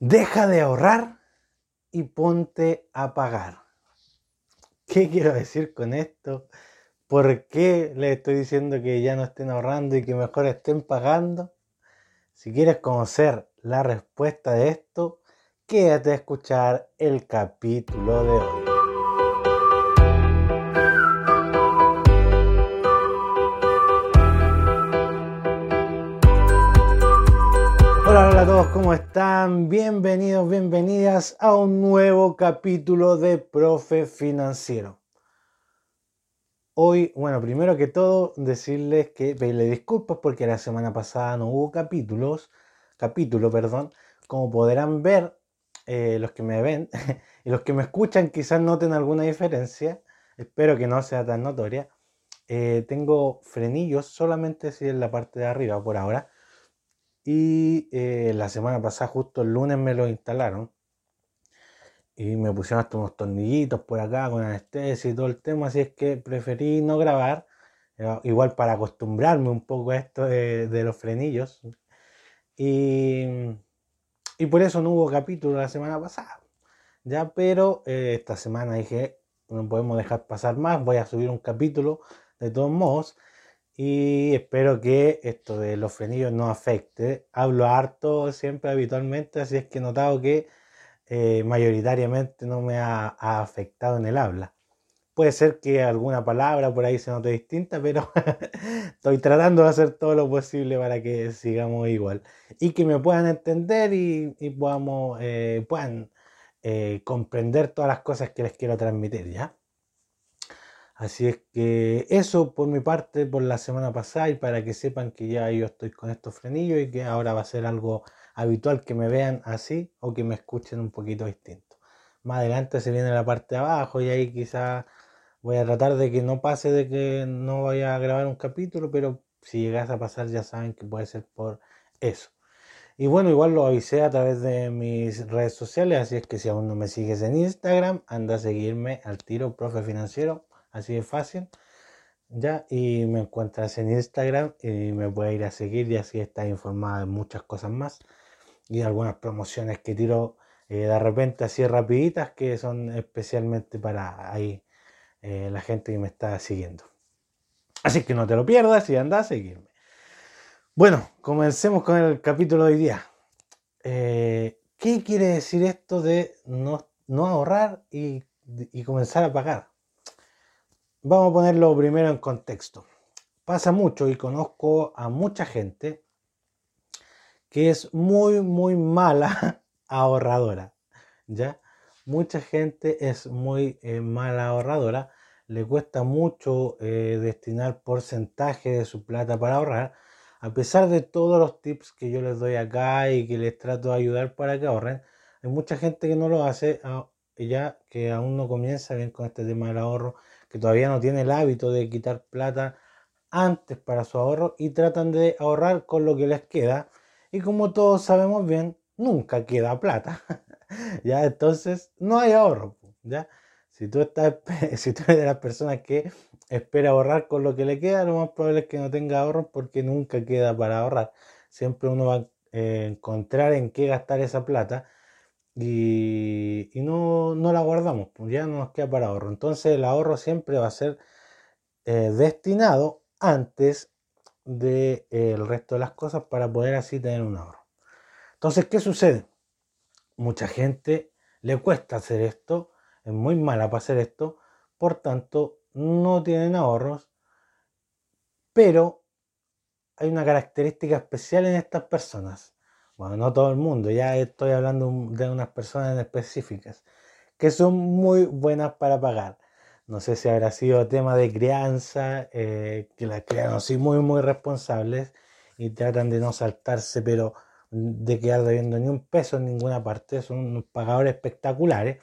Deja de ahorrar y ponte a pagar. ¿Qué quiero decir con esto? ¿Por qué les estoy diciendo que ya no estén ahorrando y que mejor estén pagando? Si quieres conocer la respuesta de esto, quédate a escuchar el capítulo de hoy. Todos, ¿cómo están? Bienvenidos, bienvenidas a un nuevo capítulo de Profe Financiero. Hoy, bueno, primero que todo, decirles que pedirle disculpas porque la semana pasada no hubo capítulos, capítulo, perdón. Como podrán ver, eh, los que me ven y los que me escuchan quizás noten alguna diferencia. Espero que no sea tan notoria. Eh, tengo frenillos solamente si en la parte de arriba por ahora y eh, la semana pasada, justo el lunes, me lo instalaron. Y me pusieron hasta unos tornillitos por acá con anestesia y todo el tema. Así es que preferí no grabar. Eh, igual para acostumbrarme un poco a esto de, los frenillos. Y, y, por eso no hubo capítulo la semana pasada. Ya, pero eh, esta semana dije, no podemos dejar pasar más. Voy a subir un capítulo de todos modos y espero que esto de los frenillos no afecte. Hablo harto siempre habitualmente, así es que he notado que eh, mayoritariamente no me ha, afectado en el habla. Puede ser que alguna palabra por ahí se note distinta, pero estoy tratando de hacer todo lo posible para que sigamos igual y que me puedan entender y, podamos, eh, puedan eh, comprender todas las cosas que les quiero transmitir, ¿ya? Así es que eso por mi parte por la semana pasada y para que sepan que ya yo estoy con estos frenillos y que ahora va a ser algo habitual que me vean así o que me escuchen un poquito distinto. Más adelante se viene la parte de abajo y ahí quizás voy a tratar de que no pase de que no vaya a grabar un capítulo, pero si llegas a pasar ya saben que puede ser por eso. Y bueno, igual lo avisé a través de mis redes sociales, así es que si aún no me sigues en Instagram, anda a seguirme al tiro profe financiero así de fácil. Ya, y me encuentras en Instagram y me puedes ir a seguir y así estás informada de muchas cosas más y algunas promociones que tiro eh, de repente así rapiditas que son especialmente para ahí eh, la gente que me está siguiendo. Así que no te lo pierdas y anda a seguirme. Bueno, comencemos con el capítulo de hoy día. Eh, ¿Qué quiere decir esto de no, no ahorrar y, y comenzar a pagar? Vamos a ponerlo primero en contexto. Pasa mucho y conozco a mucha gente que es muy, muy mala ahorradora. ¿Ya? Mucha gente es muy eh, mala ahorradora. Le cuesta mucho eh, destinar porcentaje de su plata para ahorrar. A pesar de todos los tips que yo les doy acá y que les trato de ayudar para que ahorren, hay mucha gente que no lo hace ah, ya que aún no comienza bien con este tema del ahorro que todavía no tiene el hábito de quitar plata antes para su ahorro y tratan de ahorrar con lo que les queda. Y como todos sabemos bien, nunca queda plata. ya, entonces no hay ahorro. Ya, si tú, estás, si tú eres de las personas que espera ahorrar con lo que le queda, lo más probable es que no tenga ahorro porque nunca queda para ahorrar. Siempre uno va a encontrar en qué gastar esa plata y, no, la guardamos, pues ya no nos queda para ahorro. Entonces el ahorro siempre va a ser eh, destinado antes del de, resto de las cosas para poder así tener un ahorro. Entonces, ¿qué sucede? Mucha gente le cuesta hacer esto, es muy mala para hacer esto, por tanto no tienen ahorros, pero hay una característica especial en estas personas bueno, no todo el mundo, ya estoy hablando de unas personas en específicas, que son muy buenas para pagar. No sé si habrá sido tema de crianza, eh, que las crean así muy, muy responsables y tratan de no saltarse, pero de quedar debiendo ni un peso en ninguna parte. Son unos pagadores espectaculares.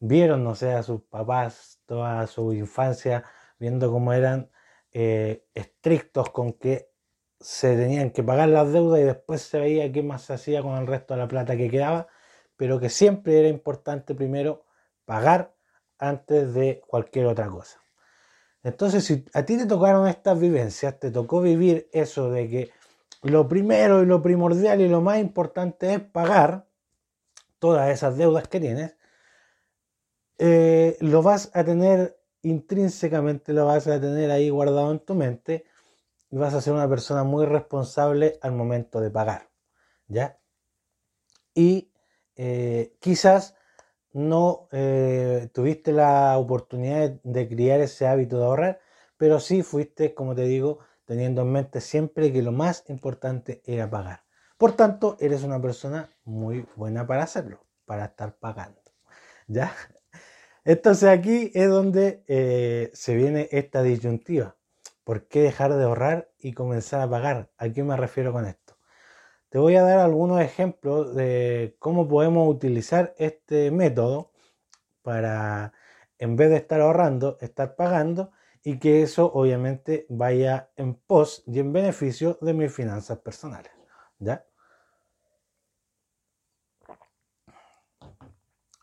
Vieron, no sé, a sus papás toda su infancia, viendo cómo eran eh, estrictos con que se tenían que pagar las deudas y después se veía qué más se hacía con el resto de la plata que quedaba, pero que siempre era importante primero pagar antes de cualquier otra cosa. Entonces, si a ti te tocaron estas vivencias, te tocó vivir eso de que lo primero y lo primordial y lo más importante es pagar, todas esas deudas que tienes, eh, lo vas a tener intrínsecamente, lo vas a tener ahí guardado en tu mente y vas a ser una persona muy responsable al momento de pagar, ¿ya? Y eh, quizás no eh, tuviste la oportunidad de criar ese hábito de ahorrar, pero sí fuiste, como te digo, teniendo en mente siempre que lo más importante era pagar. Por tanto, eres una persona muy buena para hacerlo, para estar pagando. ¿Ya? Entonces aquí es donde eh, se viene esta disyuntiva. ¿Por qué dejar de ahorrar y comenzar a pagar? ¿A qué me refiero con esto? Te voy a dar algunos ejemplos de cómo podemos utilizar este método para, en vez de estar ahorrando, estar pagando y que eso obviamente vaya en pos y en beneficio de mis finanzas personales. ¿Ya?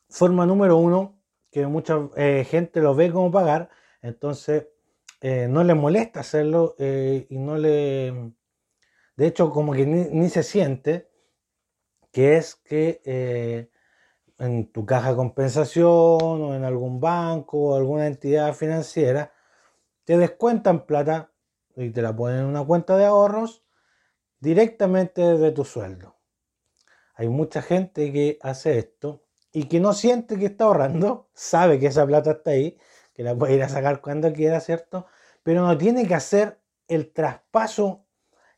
Forma número uno, que mucha eh, gente lo ve como pagar, entonces eh, no le molesta hacerlo eh, y no le... De hecho, como que ni, se siente que es que en tu caja de compensación o en algún banco o alguna entidad financiera te descuentan plata y te la ponen en una cuenta de ahorros directamente de tu sueldo. Hay mucha gente que hace esto y que no siente que está ahorrando, sabe que esa plata está ahí, que la puede ir a sacar cuando quiera, ¿cierto? Pero no tiene que hacer el traspaso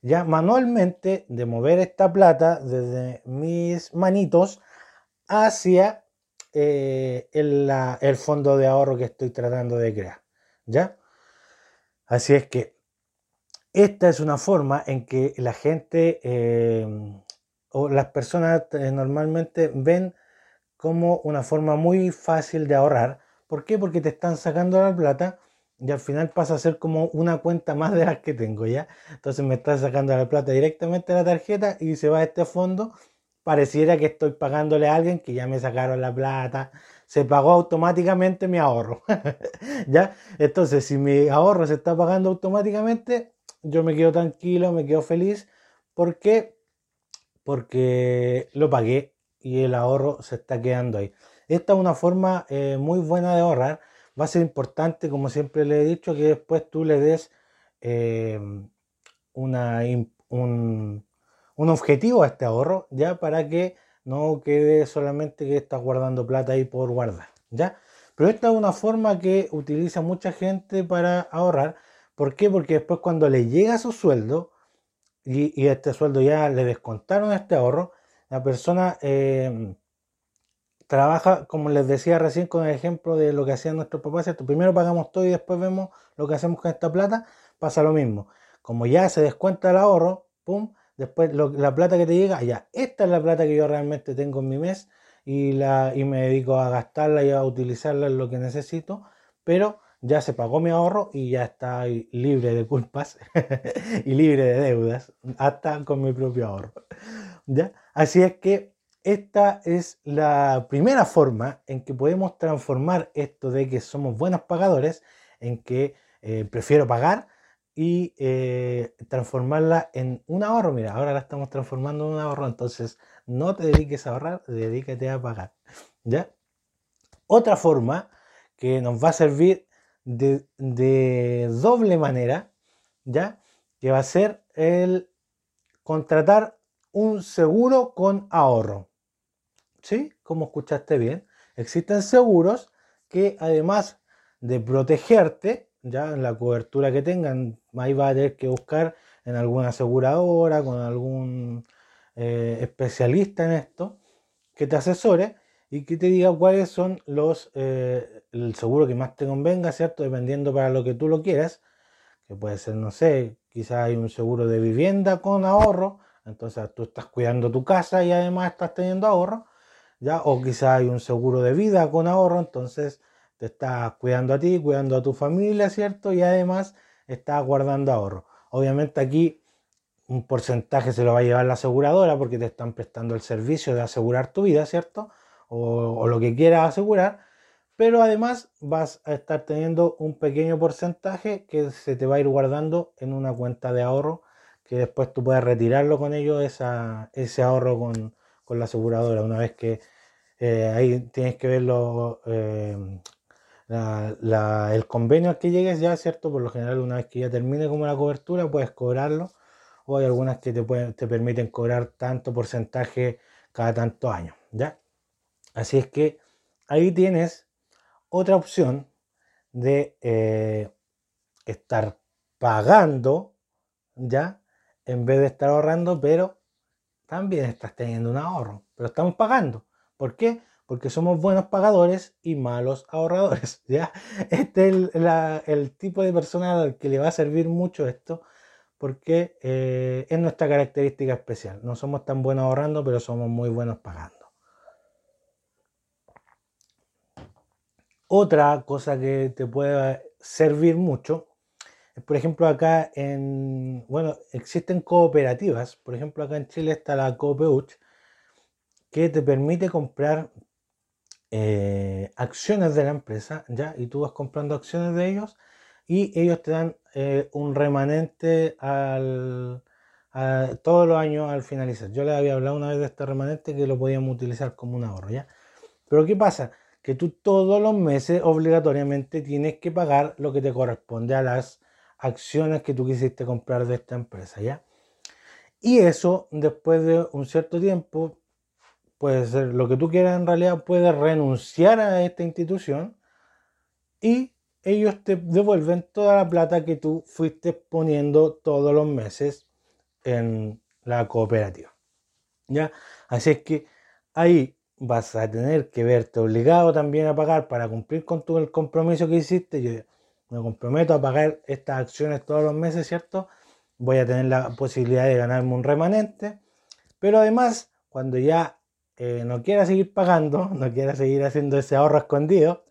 ya manualmente de mover esta plata desde mis manitos hacia eh, el, fondo de ahorro que estoy tratando de crear. ¿Ya? Así es que esta es una forma en que la gente eh, o las personas eh, normalmente ven como una forma muy fácil de ahorrar. ¿Por qué? Porque te están sacando la plata y al final pasa a ser como una cuenta más de las que tengo, ¿ya? Entonces me están sacando la plata directamente a la tarjeta y se va a este fondo. Pareciera que estoy pagándole a alguien que ya me sacaron la plata, se pagó automáticamente mi ahorro. ¿Ya? Entonces, si mi ahorro se está pagando automáticamente, yo me quedo tranquilo, me quedo feliz. ¿Por qué? Porque lo pagué y el ahorro se está quedando ahí. Esta es una forma eh, muy buena de ahorrar. Va a ser importante, como siempre le he dicho, que después tú le des una, un, un objetivo a este ahorro, ya para que no quede solamente que estás guardando plata ahí por guardar, ¿ya? Pero esta es una forma que utiliza mucha gente para ahorrar. ¿Por qué? Porque después cuando le llega su sueldo y, este sueldo ya le descontaron este ahorro, la persona eh, trabaja, como les decía recién con el ejemplo de lo que hacían nuestros papás. Primero pagamos todo y después vemos lo que hacemos con esta plata, pasa lo mismo. Como ya se descuenta el ahorro, ¡pum! Después la plata que te llega, ya, esta es la plata que yo realmente tengo en mi mes y, la, y me dedico a gastarla y a utilizarla en lo que necesito, pero ya se pagó mi ahorro y ya está libre de culpas y libre de deudas, hasta con mi propio ahorro. ¿Ya? Así es que esta es la primera forma en que podemos transformar esto de que somos buenos pagadores, en que eh, prefiero pagar y eh, transformarla en un ahorro. Mira, ahora la estamos transformando en un ahorro, entonces no te dediques a ahorrar, dedícate a pagar. ¿Ya? Otra forma que nos va a servir de, de doble manera, ¿ya? Que va a ser el contratar un seguro con ahorro. ¿Sí? Como escuchaste bien, existen seguros que además de protegerte, ya en la cobertura que tengan, ahí va a tener que buscar en alguna aseguradora, con algún eh, especialista en esto, que te asesore y que te diga cuáles son los, eh, el seguro que más te convenga, ¿cierto? Dependiendo para lo que tú lo quieras, que puede ser, no sé, quizás hay un seguro de vivienda con ahorro, entonces tú estás cuidando tu casa y además estás teniendo ahorro, O quizás hay un seguro de vida con ahorro, entonces te estás cuidando a ti, cuidando a tu familia, ¿cierto? Y además estás guardando ahorro. Obviamente aquí un porcentaje se lo va a llevar la aseguradora porque te están prestando el servicio de asegurar tu vida, ¿cierto? O, lo que quieras asegurar. Pero además vas a estar teniendo un pequeño porcentaje que se te va a ir guardando en una cuenta de ahorro que después tú puedes retirarlo con ello, ese ahorro con, con la aseguradora, una vez que eh, ahí tienes que ver eh, el convenio al que llegues ya, ¿cierto? Por lo general, una vez que ya termine como la cobertura, puedes cobrarlo. O hay algunas que te, pueden, te permiten cobrar tanto porcentaje cada tantos años, ¿ya? Así es que ahí tienes otra opción de eh, estar pagando, ¿ya? En vez de estar ahorrando, pero también estás teniendo un ahorro, pero estamos pagando. ¿Por qué? Porque somos buenos pagadores y malos ahorradores. Este es el, tipo de persona al que le va a servir mucho esto, porque eh, es nuestra característica especial. No somos tan buenos ahorrando, pero somos muy buenos pagando. Otra cosa que te puede servir mucho por ejemplo, acá en, bueno, existen cooperativas, por ejemplo, acá en Chile está la Coopeuch, que te permite comprar eh, acciones de la empresa, ¿ya? Y tú vas comprando acciones de ellos y ellos te dan eh, un remanente al, todos los años al finalizar. Yo les había hablado una vez de este remanente que lo podíamos utilizar como un ahorro, ¿ya? Pero ¿qué pasa? que tú todos los meses obligatoriamente tienes que pagar lo que te corresponde a las acciones que tú quisiste comprar de esta empresa, ¿ya? Y eso, después de un cierto tiempo, puede ser lo que tú quieras en realidad, puedes renunciar a esta institución y ellos te devuelven toda la plata que tú fuiste poniendo todos los meses en la cooperativa. ¿Ya? Así es que ahí vas a tener que verte obligado también a pagar para cumplir con tu, el compromiso que hiciste. Yo me comprometo a pagar estas acciones todos los meses, ¿cierto? Voy a tener la posibilidad de ganarme un remanente. Pero además, cuando ya no quiera seguir pagando, no quiera seguir haciendo ese ahorro escondido,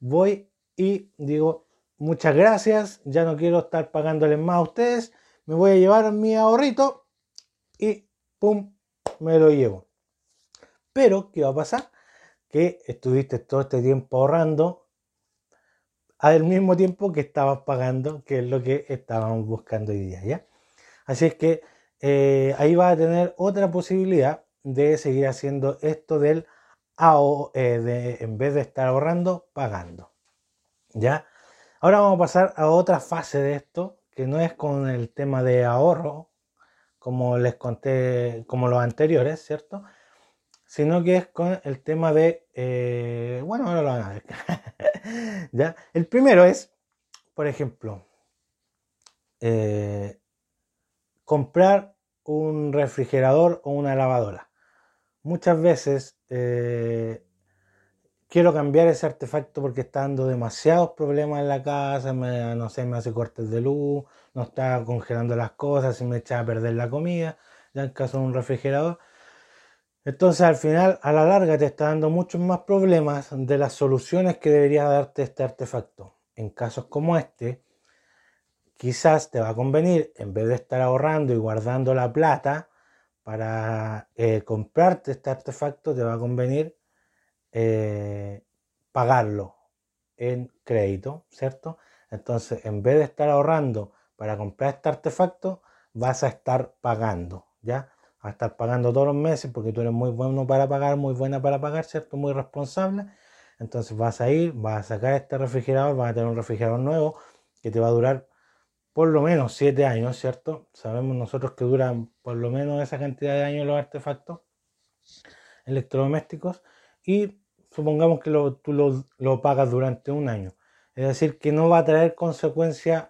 voy y digo, muchas gracias, ya no quiero estar pagándoles más a ustedes, me voy a llevar mi ahorrito y pum, me lo llevo. Pero, ¿qué va a pasar? Que estuviste todo este tiempo ahorrando al mismo tiempo que estabas pagando, que es lo que estábamos buscando hoy día. Así es que eh, ahí vas a tener otra posibilidad de seguir haciendo esto del eh, de, en vez de estar ahorrando, pagando. ¿Ya? Ahora vamos a pasar a otra fase de esto, que no es con el tema de ahorro, como les conté, como los anteriores, ¿cierto? sino que es con el tema de, eh, bueno, ahora lo van a ver. ¿Ya? El primero es, por ejemplo, eh, comprar un refrigerador o una lavadora. Muchas veces eh, quiero cambiar ese artefacto porque está dando demasiados problemas en la casa, no sé, me hace cortes de luz, no está congelando las cosas, y me echa a perder la comida, ya en caso de un refrigerador. Entonces al final, a la larga, te está dando muchos más problemas de las soluciones que debería darte este artefacto. En casos como este, quizás te va a convenir, en vez de estar ahorrando y guardando la plata para eh, comprarte este artefacto, te va a convenir eh, pagarlo en crédito, ¿cierto? Entonces, en vez de estar ahorrando para comprar este artefacto, vas a estar pagando, ¿ya? a estar pagando todos los meses porque tú eres muy bueno para pagar, muy buena para pagar, ¿cierto? Muy responsable. Entonces vas a ir, vas a sacar este refrigerador, vas a tener un refrigerador nuevo que te va a durar por lo menos 7 años, ¿cierto? Sabemos nosotros que duran por lo menos esa cantidad de años los artefactos electrodomésticos y supongamos que tú lo, pagas durante un año. Es decir, que no va a traer consecuencias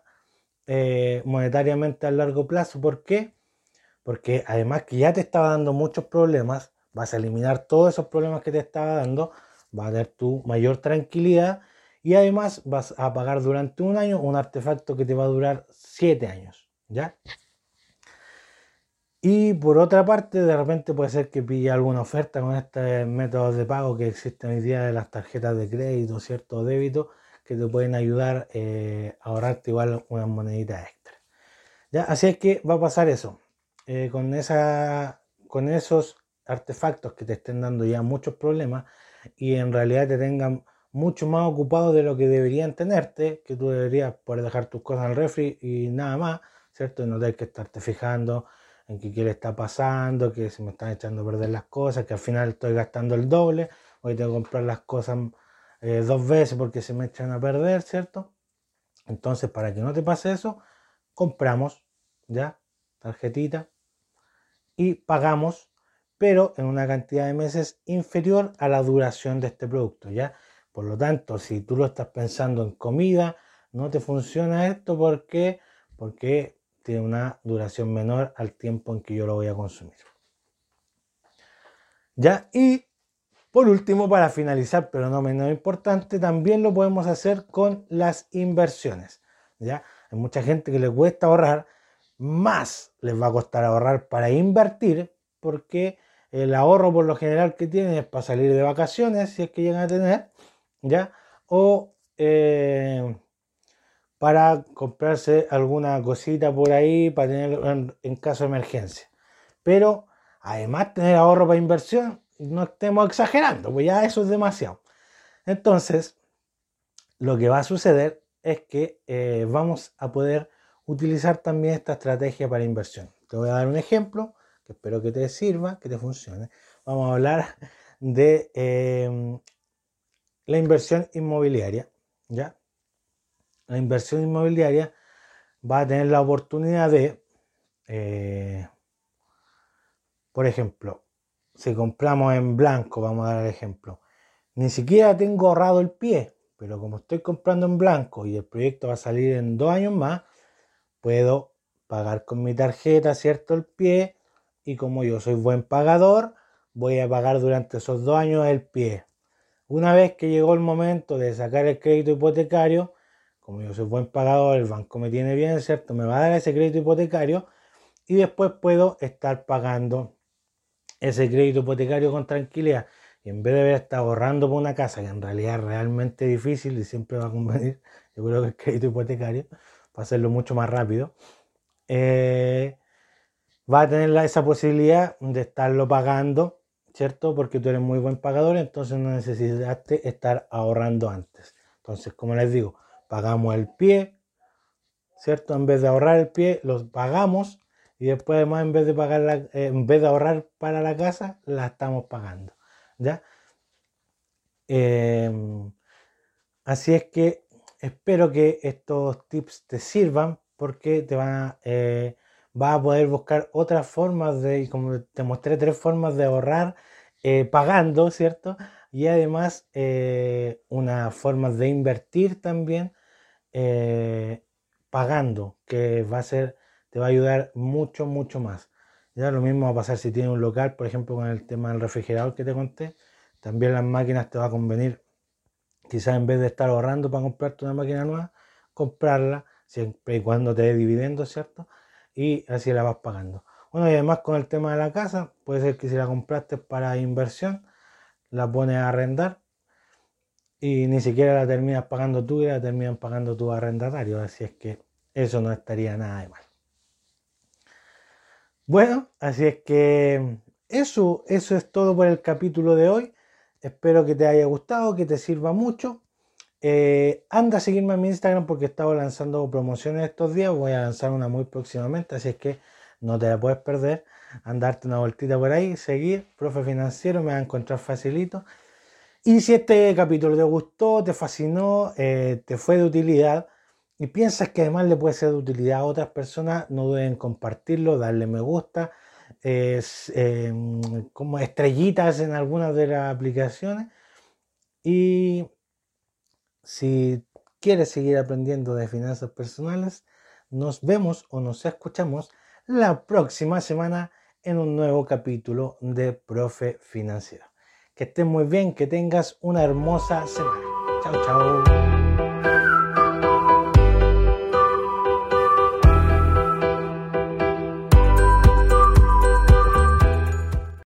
eh, monetariamente a largo plazo. ¿Por qué? porque además que ya te estaba dando muchos problemas, vas a eliminar todos esos problemas que te estaba dando, va a dar tu mayor tranquilidad y además vas a pagar durante un año un artefacto que te va a durar siete años, ¿ya? Y por otra parte, de repente puede ser que pille alguna oferta con estos métodos de pago que existen hoy día de las tarjetas de crédito, ¿cierto? Débito, que te pueden ayudar eh, a ahorrarte igual unas moneditas extra. ¿Ya? Así es que va a pasar eso. Eh, con, esa, con esos artefactos que te estén dando ya muchos problemas y en realidad te tengan mucho más ocupado de lo que deberían tenerte, que tú deberías poder dejar tus cosas en el refri y nada más, ¿cierto? No tener que estarte fijando en qué, qué le está pasando, que se me están echando a perder las cosas, que al final estoy gastando el doble. hoy tengo que comprar las cosas eh, dos veces porque se me echan a perder, ¿cierto? Entonces, para que no te pase eso, compramos, ¿ya? Tarjetita y pagamos, pero en una cantidad de meses inferior a la duración de este producto, ¿ya? Por lo tanto, si tú lo estás pensando en comida, no te funciona esto porque, porque tiene una duración menor al tiempo en que yo lo voy a consumir. ¿Ya? Y por último, para finalizar, pero no menos importante, también lo podemos hacer con las inversiones. ¿ya? Hay mucha gente que le cuesta ahorrar, más les va a costar ahorrar para invertir, porque el ahorro por lo general que tienen es para salir de vacaciones, si es que llegan a tener, O eh, para comprarse alguna cosita por ahí para tener en caso de emergencia. Pero además tener ahorro para inversión no estemos exagerando, pues ya eso es demasiado. Entonces, lo que va a suceder es que eh, vamos a poder utilizar también esta estrategia para inversión. Te voy a dar un ejemplo que espero que te sirva, que te funcione. Vamos a hablar de em, la inversión inmobiliaria. ¿ya? La inversión inmobiliaria va a tener la oportunidad de, eh, por ejemplo, si compramos en blanco, vamos a dar el ejemplo, ni siquiera tengo ahorrado el pie, pero como estoy comprando en blanco y el proyecto va a salir en dos años más, puedo pagar con mi tarjeta, ¿cierto? El pie y como yo soy buen pagador, voy a pagar durante esos dos años el pie. Una vez que llegó el momento de sacar el crédito hipotecario, como yo soy buen pagador, el banco me tiene bien, ¿cierto? Me va a dar ese crédito hipotecario y después puedo estar pagando ese crédito hipotecario con tranquilidad y en vez de haber estado ahorrando por una casa que en realidad es realmente difícil y siempre va a convenir, yo creo que el crédito hipotecario, para hacerlo mucho más rápido, eh, va a tener esa posibilidad de estarlo pagando, ¿cierto? Porque tú eres muy buen pagador, entonces no necesitaste estar ahorrando antes. Entonces, como les digo, pagamos el pie, ¿cierto? En vez de ahorrar el pie, los pagamos y después además en vez de pagar eh, en vez de ahorrar para la casa, la estamos pagando. ¿Ya? Em, así es que espero que estos tips te sirvan porque te van a, eh, vas a poder buscar otras formas de, como te mostré, tres formas de ahorrar eh, pagando, ¿cierto? Y además una forma de invertir también pagando, que va a ser te va a ayudar mucho, mucho más. Ya lo mismo va a pasar si tienes un local, por ejemplo, con el tema del refrigerador que te conté. También las máquinas te va a convenir, quizás en vez de estar ahorrando para comprarte una máquina nueva, comprarla siempre y cuando te dé dividendos, ¿cierto? Y así la vas pagando. Bueno, y además con el tema de la casa, puede ser que si la compraste para inversión, la pones a arrendar y ni siquiera la terminas pagando tú y la terminan pagando tu arrendatario. Así es que eso no estaría nada de mal. Bueno, así es que eso, eso es todo por el capítulo de hoy. Espero que te haya gustado, que te sirva mucho. Eh, anda a seguirme en mi Instagram porque he estado lanzando promociones estos días. Voy a lanzar una muy próximamente, así es que no te la puedes perder. Andarte una vueltita por ahí, seguir, profe financiero, me va a encontrar facilito. Y si este capítulo te gustó, te fascinó, eh, te fue de utilidad, y piensas que además le puede ser de utilidad a otras personas, no deben compartirlo, darle me gusta, em, como estrellitas en algunas de las aplicaciones. Y si quieres seguir aprendiendo de finanzas personales, nos vemos o nos escuchamos la próxima semana en un nuevo capítulo de Profe Financiero. Que estés muy bien, que tengas una hermosa semana. Chao, chao.